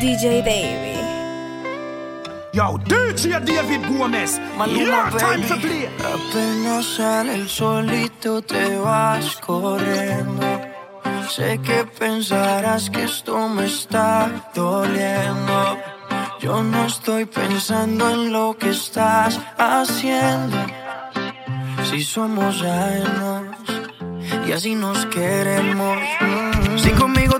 DJ Davy. Yo, DJ David Gómez. Yeah, time to play. Apenas sale el solito te vas corriendo. Sé que pensarás que esto me está doliendo. Yo no estoy pensando en lo que estás haciendo. Si somos ajenos y así nos queremos. Mm -hmm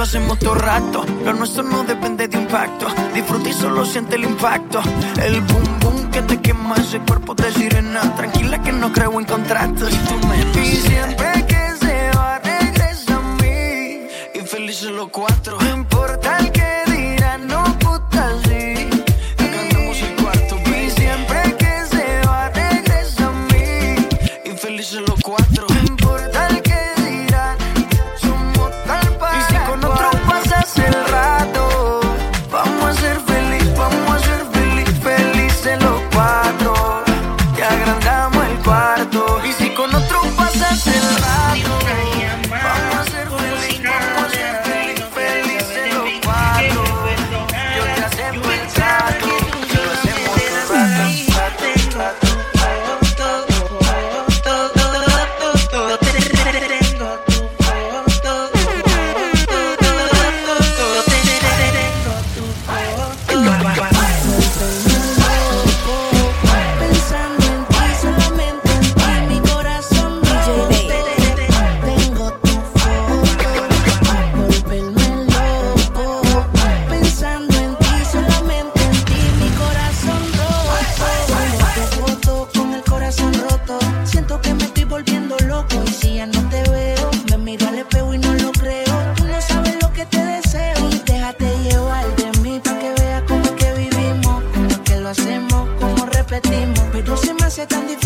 lo hacemos todo rato. Lo nuestro no depende de impacto. Disfruta solo siente el impacto. El boom boom que te quema ese cuerpo de sirena. Tranquila que no creo en contratos. Y tú me miro al espejo y no lo creo. Tú no sabes lo que te deseo. Y déjate llevar de mí para que veas cómo es que vivimos, cómo que lo hacemos, cómo repetimos. Pero se me hace tan difícil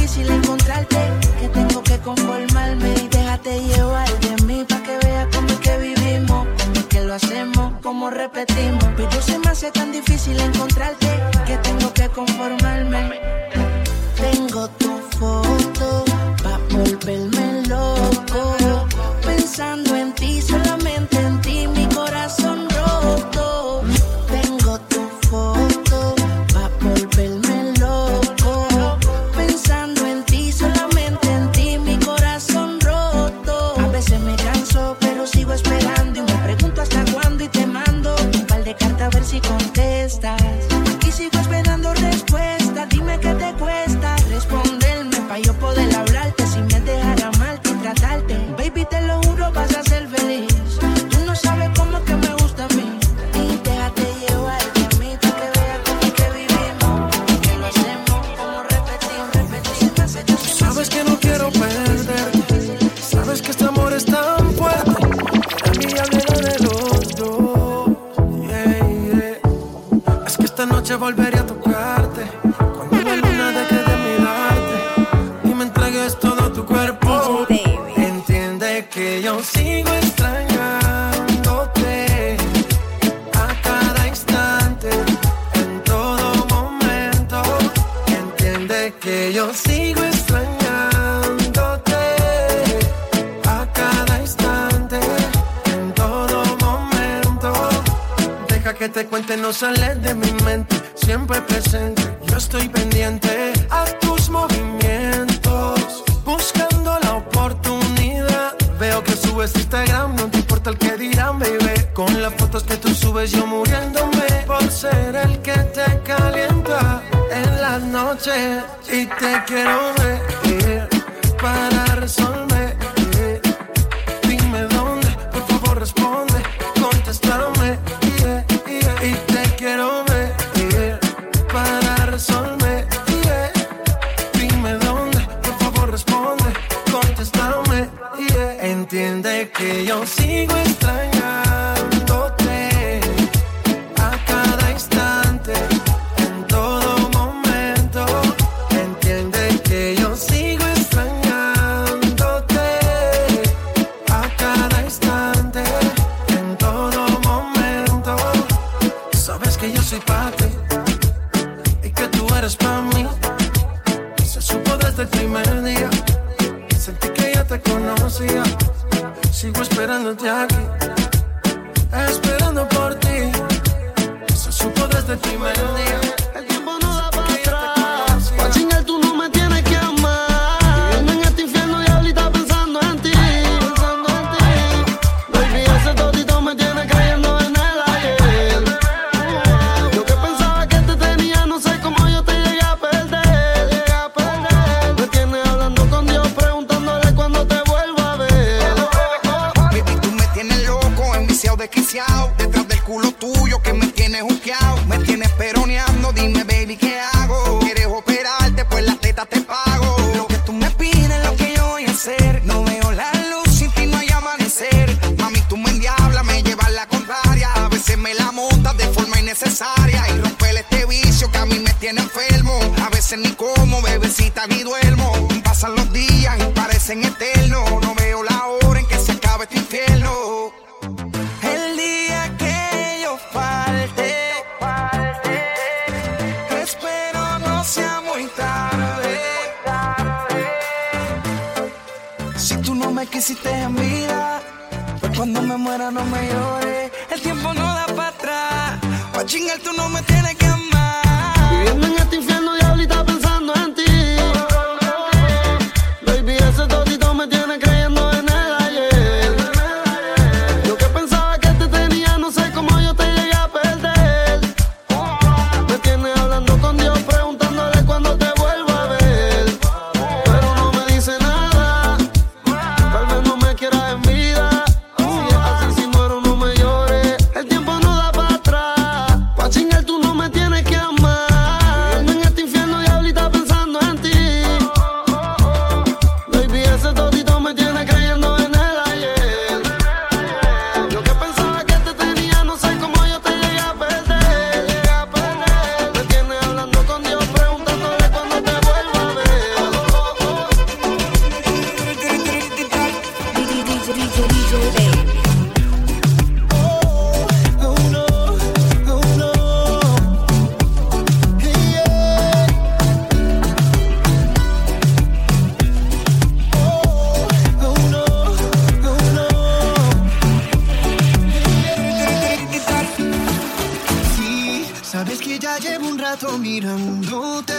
sales de mi y que tú eres pa' mí. Se supo desde el primer día, sentí que ya te conocía. Sigo esperándote aquí, esperando por ti. Se supo desde el primer día me quisiste en vida. Pues cuando me muera no me llores. El tiempo no da para atrás. Pa' chingar tú no me tienes que amar. Un rato mirándote.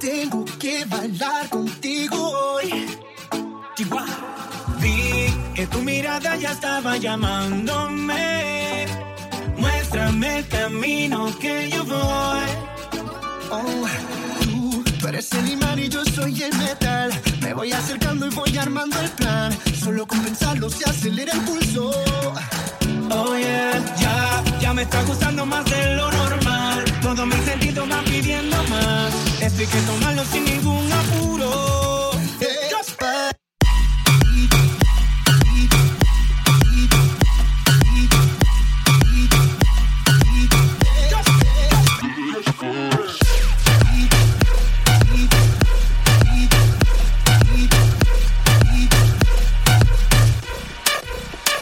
Tengo que bailar contigo hoy. Vi que tu mirada ya estaba llamándome. Muéstrame el camino que yo voy. Oh, tú, tú eres el imán y yo soy el metal. Me voy acercando y voy armando el plan. Solo con pensarlo se acelera el pulso. Oh yeah, ya, ya me está gustando más de lo normal todos mis sentidos van pidiendo más. Esto hay que tomarlo sin ningún apuro.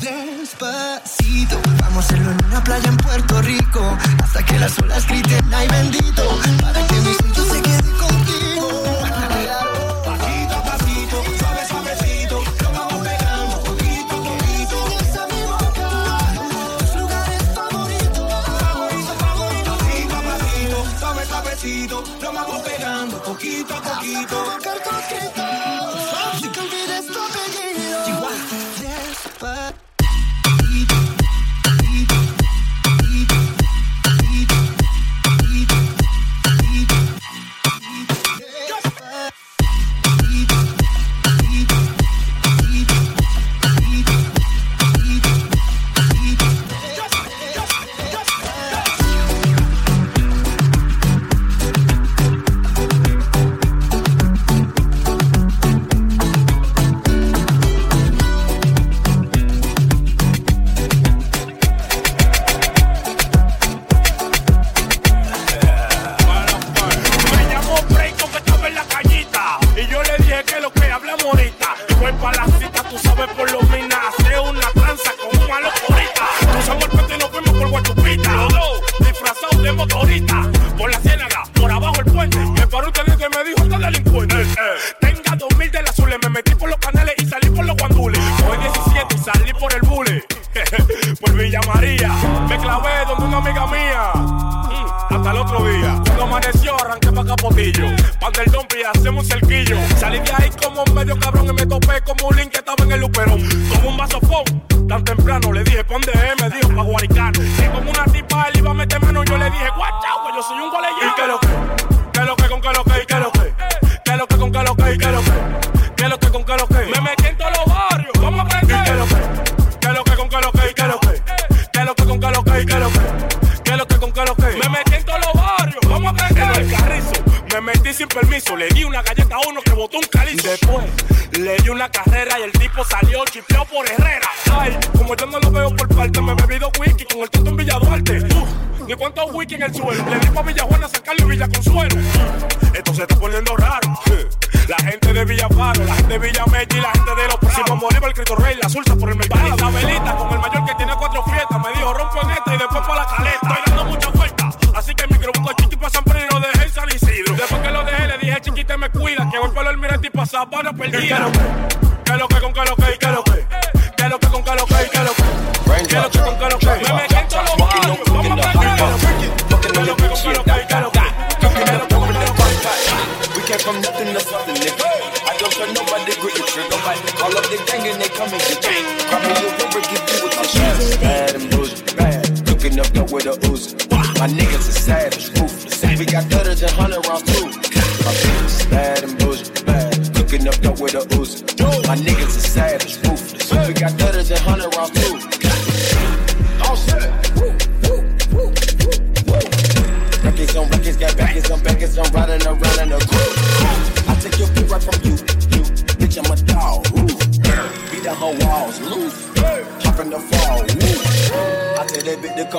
Despacito, vamos a hacerlo en una playa en Puerto Rico hasta que las olas griten ay bendito para que mi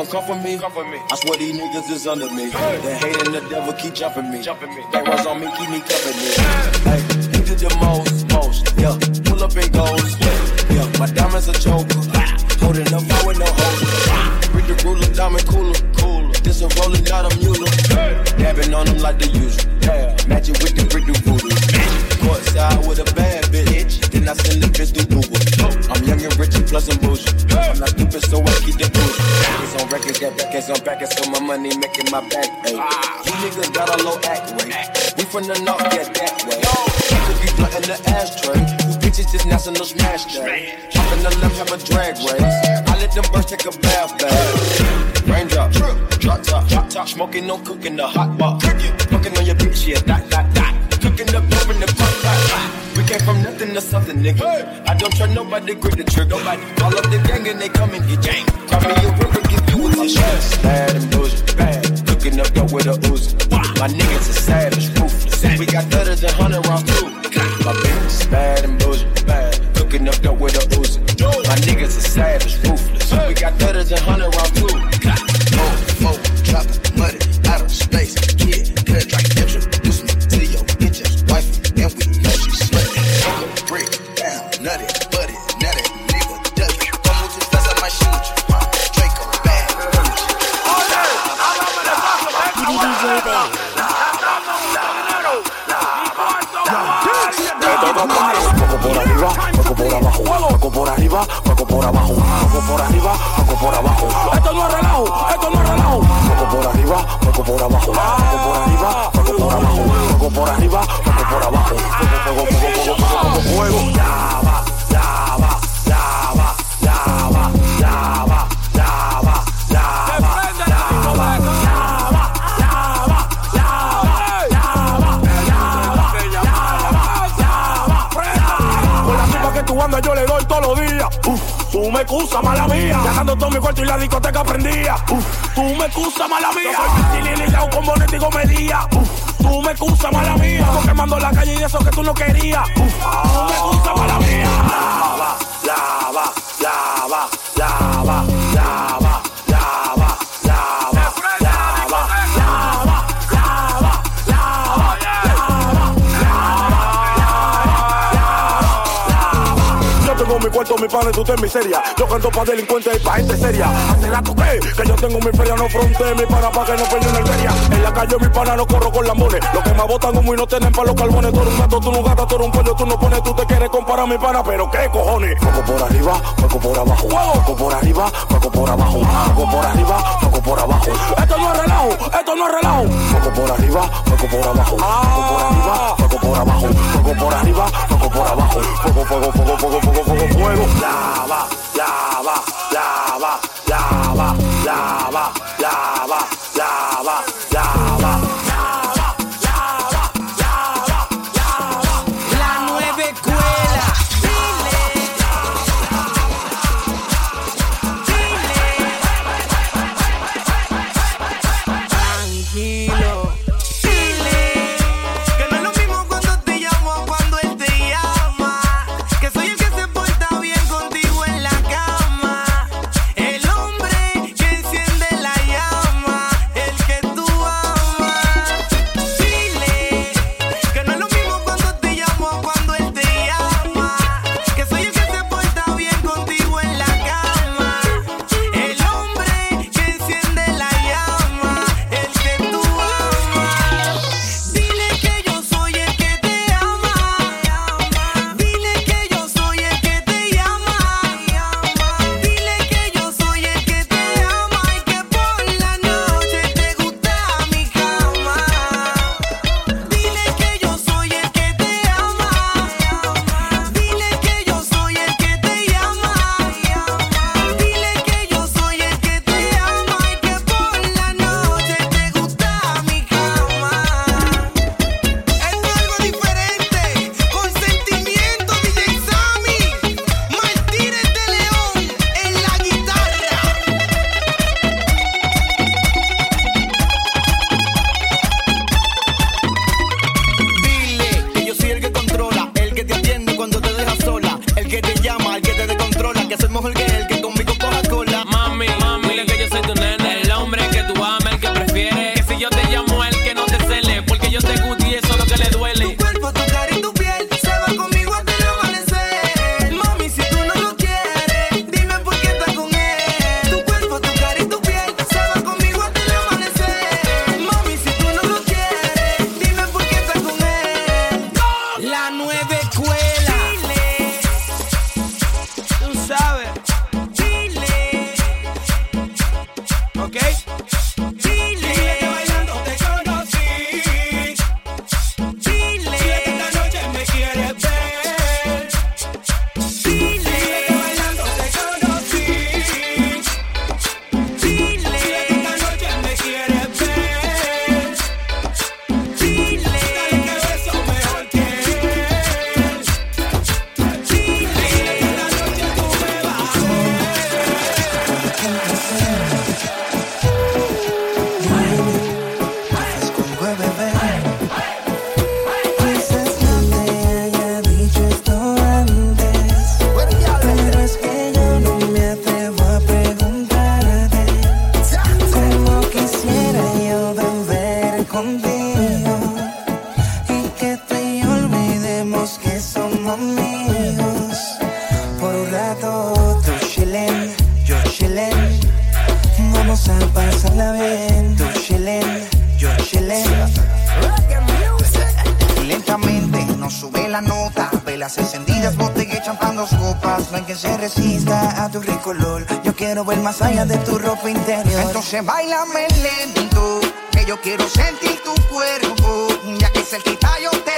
come for me. me. I swear these niggas is under me. The hate and the devil keep jumping me. Jumping me. That runs on me, keep me company. Hey, you did the most, most. Yeah, pull up and goes. Yeah, yeah. my diamonds a choker. Holding up, I with no holster. Read the ruler, diamond cooler, cooler. This a rolling, out of mule. Dabbing on them like the usual. Yeah. Match it with the brick, do voodoo. Court side with a bad bitch. Then I send the bitch through Google. I'm young and rich and plus I'm bougie. I'm not stupid, so I on records, got records on backers, so my money making my back ache. You niggas got a low act rate. We from the north, get that way. Keep the be blunt in the ashtray. You bitches just national smash day. Hop in the left, have a drag race. I let them birds take a bath bag. Raindrop, drop top, drop top, smoking, no cooking the hot box. Fucking on your bitch, yeah, dot, dot, dot. Cooking up dope in the pot pot. We came from nothing to something, nigga. I don't trust nobody, grip the trigger. Nobody. All of the gang and they come and get janked. Call me a real I'm stressed, mad and bougie. Cooking up dope with Uzi. My niggas is savage, ruthless. We got better than 100 rounds too. My bitch is bad and bougie. mi cuarto, mi pan y tú en miseria. Yo canto pa' delincuentes y pa' gente seria. Hace rato que, que yo tengo mi feria, no fronte, mi pana pa' que no peño una arteria. En la calle mi pana no corro con lambones. Los que me botan como y no tienen pa' los carbones. Tú un gato, tú no gata, tú eres un pollo, tú no pones, tú te quieres comparar mi pana, pero qué cojones. Coco por arriba, coco por abajo. Coco por arriba, coco por abajo. Coco por arriba, coco por abajo. Esto no es relajo, esto no es relajo. Coco por arriba, coco por abajo. Coco por arriba, coco por abajo. Coco por arriba, coco por abajo. Fuego, fuego, fuego, fuego, fuego fuego, lava, lava. nueva escuela. Chile. Tú sabes. Chile. ¿Ok? Bailame lento, que yo quiero sentir tu cuerpo, ya que cerquita yo te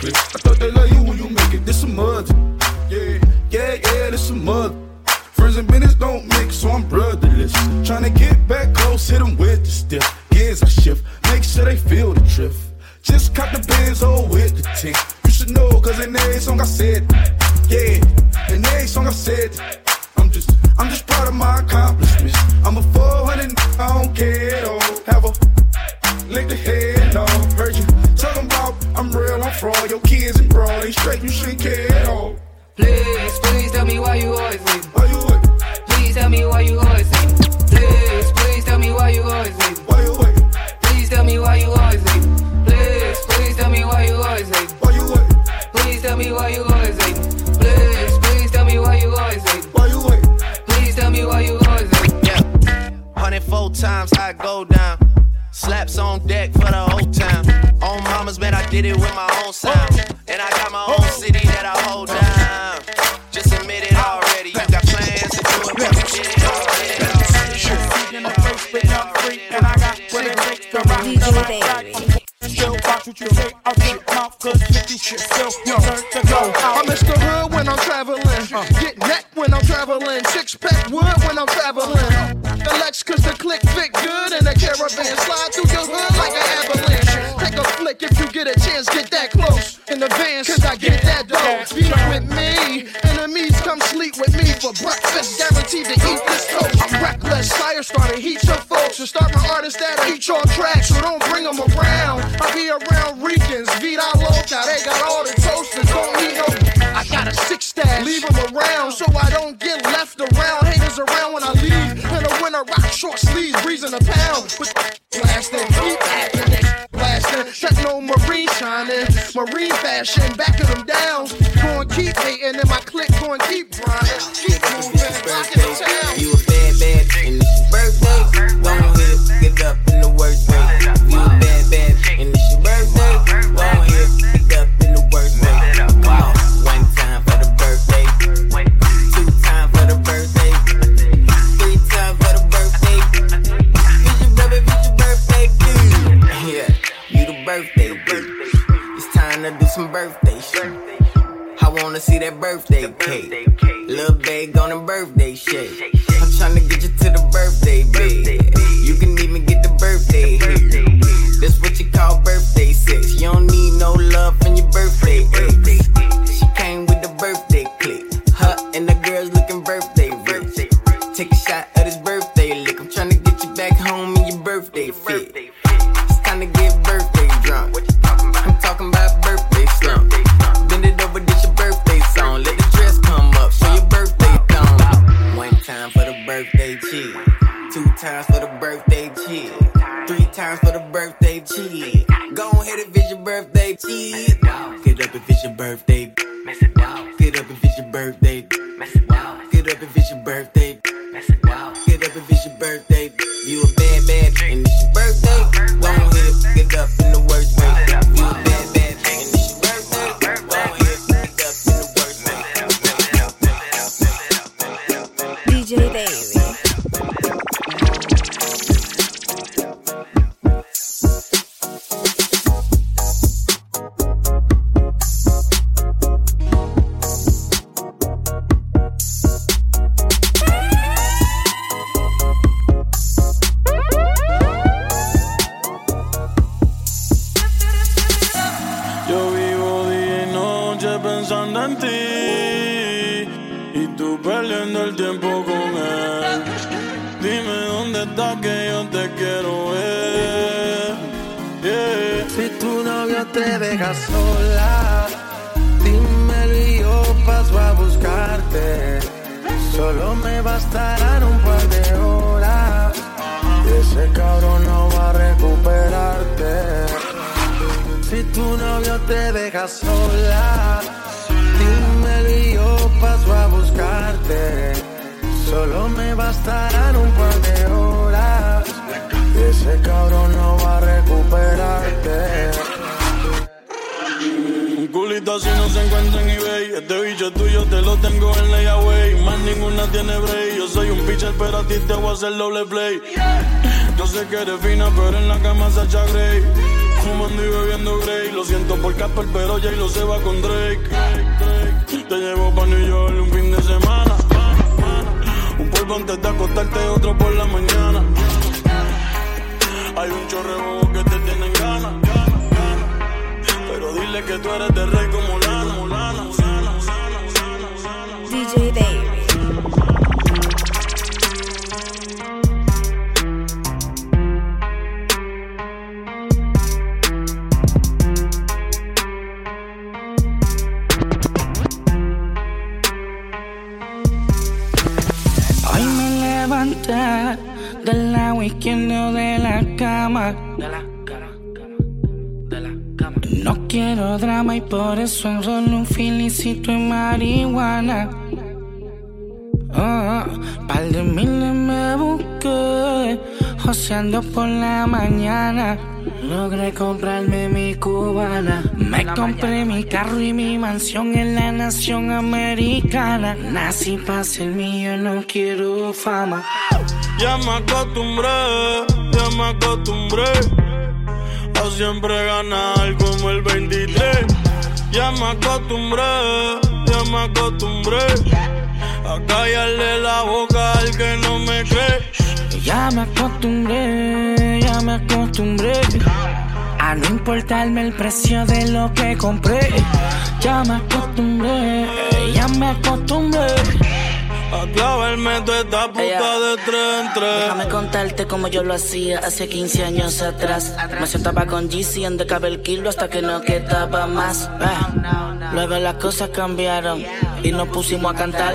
Chris. that caravan. Slide through your hood like an avalanche. Take a flick if you get a chance, get that close in advance. Cause I get that dough. Be with me. Enemies come sleep with me for breakfast. Guaranteed to eat this toast. Reckless. Fire starter. heat your folks. And start my artists that eat your tracks. So don't bring them around. I be around Ricans. Vida loca. They got all the get left around. haters around when I leave. In the winter, rock short sleeves, breezing a pound. But blasting, keep acting, blasting. Techno marine shining, marine fashion, backing them down. Going keep hating, and my click going keep grinding. Keep moving, rocking wanna see that birthday, cake. cake. Lil' babe on a birthday shake. I'm tryna get you to the birthday, birthday bed. You can even get the birthday here. That's what you call birthday novio te deja sola, dímelo y yo paso a buscarte. Solo me bastarán un par de horas. Ese cabrón no va a recuperarte. Si tu novio te deja sola, dímelo y yo paso a buscarte. Solo me bastarán un par de horas. Ese cabrón no va a recuperarte. Un culito así no se encuentra en eBay. Este bicho es tuyo, te lo tengo en layaway. Más ninguna tiene break. Yo soy un pitcher, pero a ti te voy a hacer doble play. Yo sé que eres fina, pero en la cama se echa Grey. Fumando y bebiendo Grey. Lo siento por Casper, pero Jay lo se va con Drake. Te llevo pa' New York un fin de semana. Un polvo antes de acostarte, otro por la mañana. Hay un chorrebo dile que tú eres de rey como lana. como lana. DJ Baby. Hoy me levanté del lado izquierdo de la cama. No quiero drama y por eso enrollo un filicito en marihuana. Oh, par de miles me busqué, joseando por la mañana. Logré comprarme mi cubana. Me compré mi carro y mi mansión en la nación americana. Nací para ser mío, no quiero fama. Ya me acostumbré, ya me acostumbré a siempre ganar como el 23. Ya me acostumbré, ya me acostumbré a callarle la boca al que no me cree. Ya me acostumbré, ya me acostumbré a no importarme el precio de lo que compré. Ya me acostumbré, ya me acostumbré. A clavarme toda esta puta de tres en tres. Déjame contarte como yo lo hacía hace 15 años atrás. Me sentaba con GC donde cabe el kilo hasta que no quedaba más. Ah. Luego las cosas cambiaron y nos pusimos a cantar.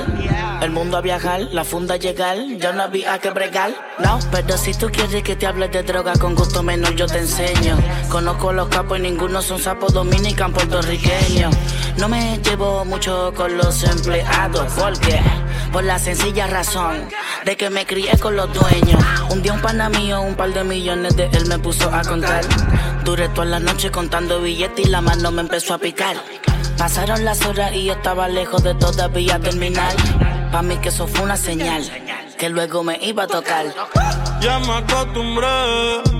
El mundo a viajar, la funda a llegar, ya no había que bregar. No, pero si tú quieres que te hable de droga, con gusto menos yo te enseño. Conozco los capos y ninguno son sapos dominican puertorriqueños. No me llevo mucho con los empleados, porque por la sencilla razón de que me crié con los dueños. Un día un pana mío, un par de millones de él me puso a contar. Duré toda la noche contando billetes y la mano me empezó a picar. Pasaron las horas y yo estaba lejos de todavía terminar. Pa' mí que eso fue una señal, que luego me iba a tocar. Ya me acostumbré,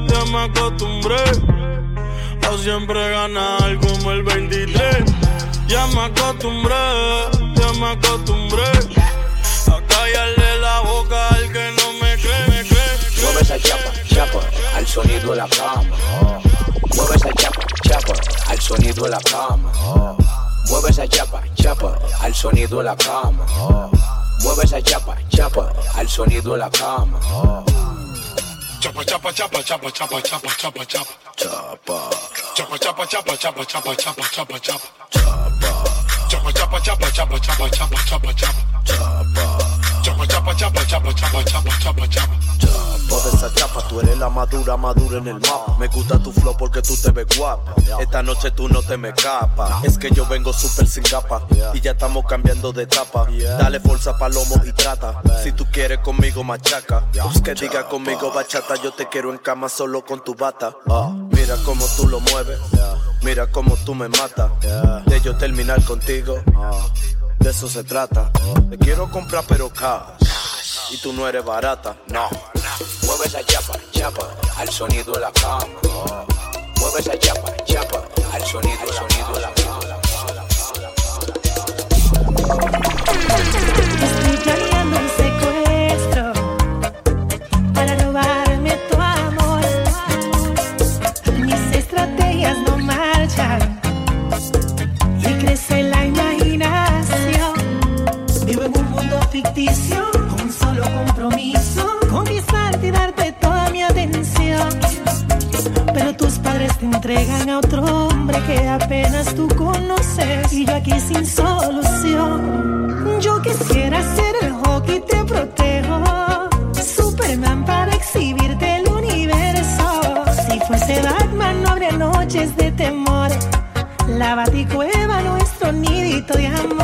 ya me acostumbré a siempre ganar como el 23. Ya me acostumbré, ya me acostumbré Mueve esa chapa, chapa, al sonido de la cama. Mueve esa chapa, chapa, al sonido de la cama. Mueve esa chapa, chapa, al sonido de la cama. Mueve esa chapa, chapa, al sonido de la cama. Chapa, chapa, chapa, chapa, chapa, chapa, chapa, chapa. Chapa. Chapa, chapa, chapa, chapa, chapa, chapa, chapa, chapa. Chapa, chapa, chapa, chapa, chapa, chapa, chapa, chapa. Chapa, chapa, chapa, chapa, chapa, chapa, chapa, chapa. Toda esa chapa, tú eres la madura, madura en el mapa. Me gusta tu flow porque tú te ves guapa. Esta noche tú no te me escapas. Es que yo vengo súper sin capa y ya estamos cambiando de etapa. Dale fuerza palomo y trata. Si tú quieres conmigo machaca, pues que diga conmigo bachata. Yo te quiero en cama solo con tu bata. Mira cómo tú lo mueves. Mira cómo tú me matas. De yo terminar contigo. De eso se trata. Te quiero comprar pero cash. Y tú no eres barata. No. Mueve esa chapa, chapa, al sonido de la cama. Mueve esa chapa, chapa, al sonido, sonido de la cama. Que apenas tú conoces y yo aquí sin solución. Yo quisiera ser el hockey te protejo, Superman para exhibirte el universo. Si fuese Batman no habría noches de temor. La baticueva nuestro nidito de amor.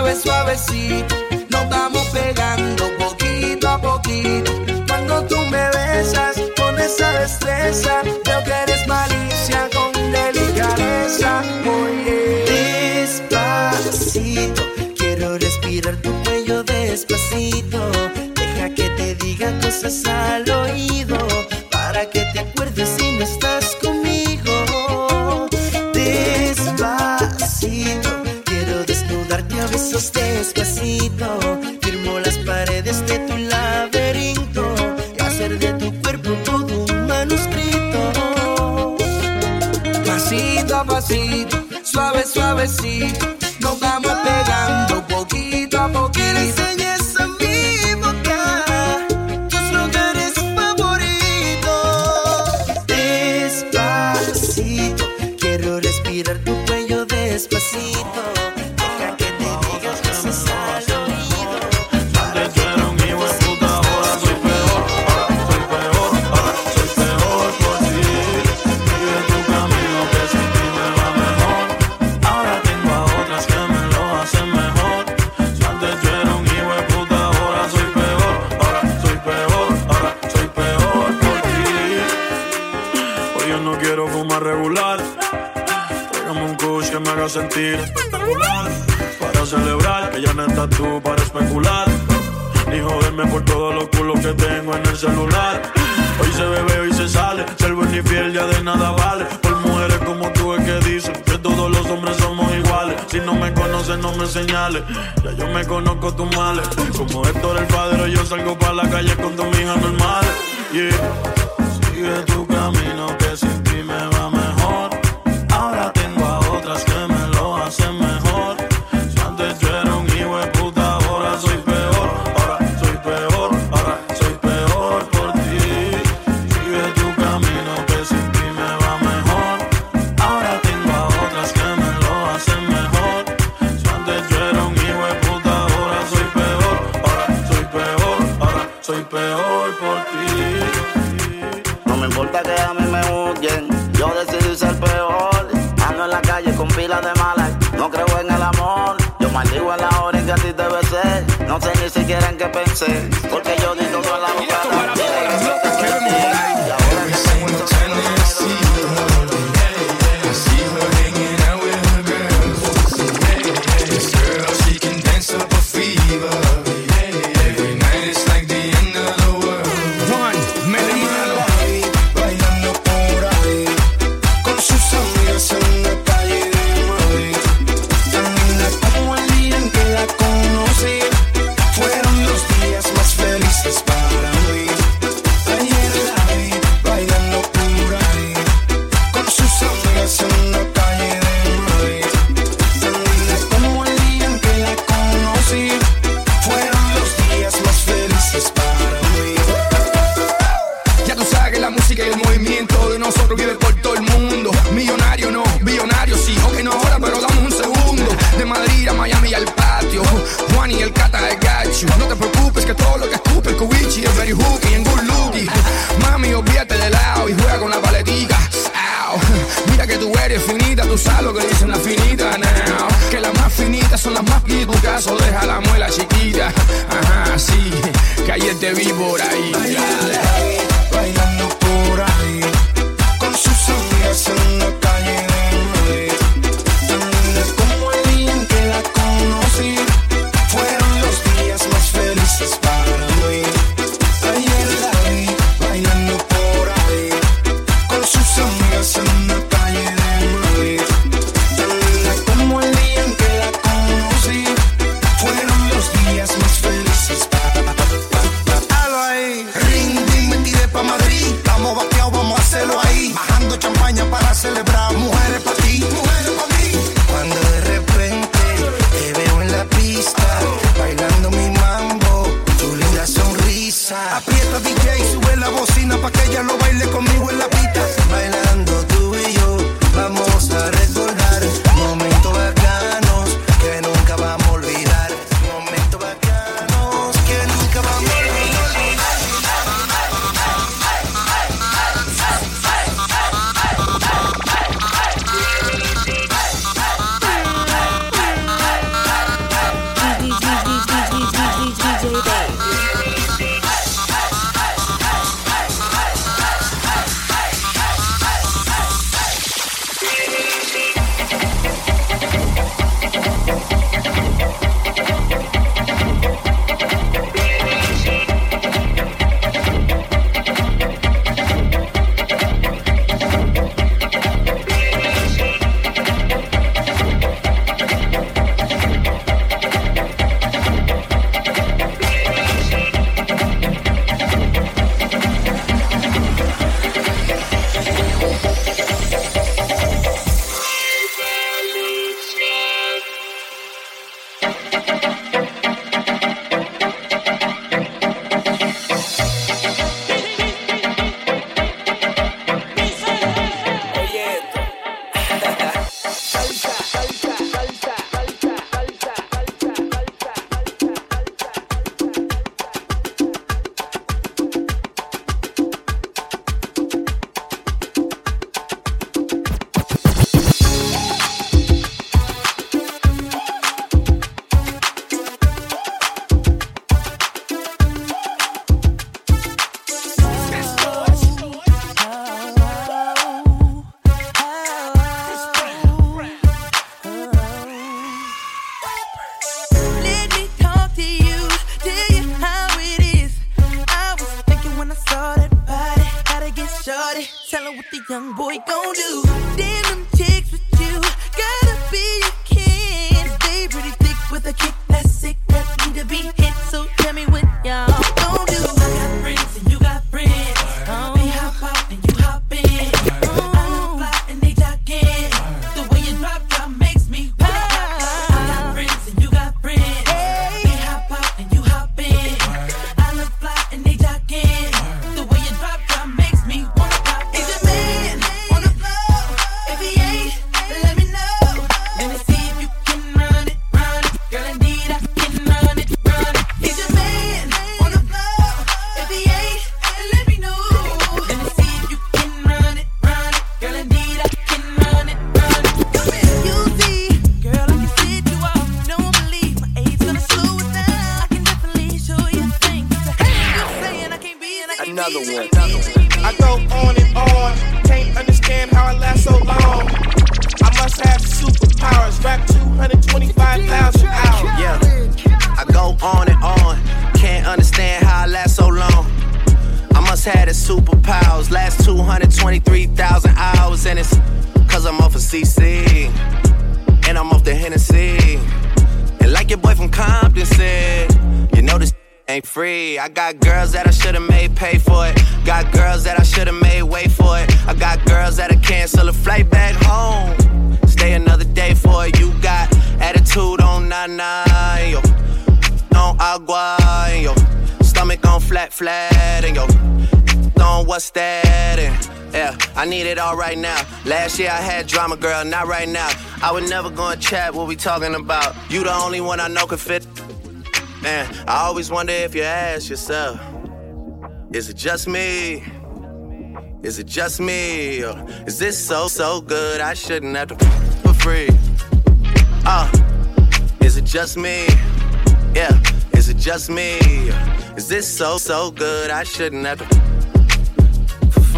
Suave, suavecito. Nos vamos pegando poquito a poquito. Cuando tú me besas con esa destreza, veo que eres malicia con delicadeza. Oye. Despacito, quiero respirar tu cuello despacito. Deja que te diga cosas al oído. despacito, suave, suavecito. no quiero fumar regular. Tráigame un kush que me haga sentir espectacular. Para celebrar que ya no estás tú para especular. Ni joderme por todos los culos que tengo en el celular. Hoy se bebe, hoy se sale. Ser buen y fiel ya de nada vale. Por mujeres como tú es que dicen que todos los hombres somos iguales. Si no me conoces, no me señales. Ya yo me conozco tus males. Como Héctor el padre, yo salgo para la calle con dos hijas normal. Yeah, sigue tu camino. debe ser. No sé ni siquiera en qué pensé. Porque drama, girl, not right now. I would never go and chat what we talking about. You the only one I know could fit. Man, I always wonder if you ask yourself, is it just me? Is it just me? Or is this so, so good I shouldn't have to for free? Uh, is it just me? Yeah, is it just me? Is this so, so good I shouldn't have to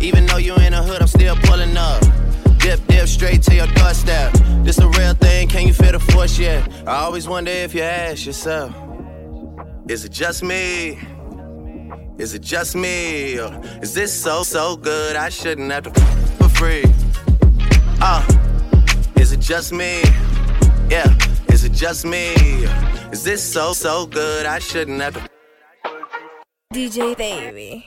Even though you in the hood, I'm still pulling up. Dip, dip, straight to your doorstep. This a real thing, can you feel the force yet? I always wonder if you ask yourself, is it just me? Is it just me? Or is this so, so good I shouldn't have to for free? Uh, is it just me? Yeah, is it just me? Is this so, so good I shouldn't have to DJ Baby.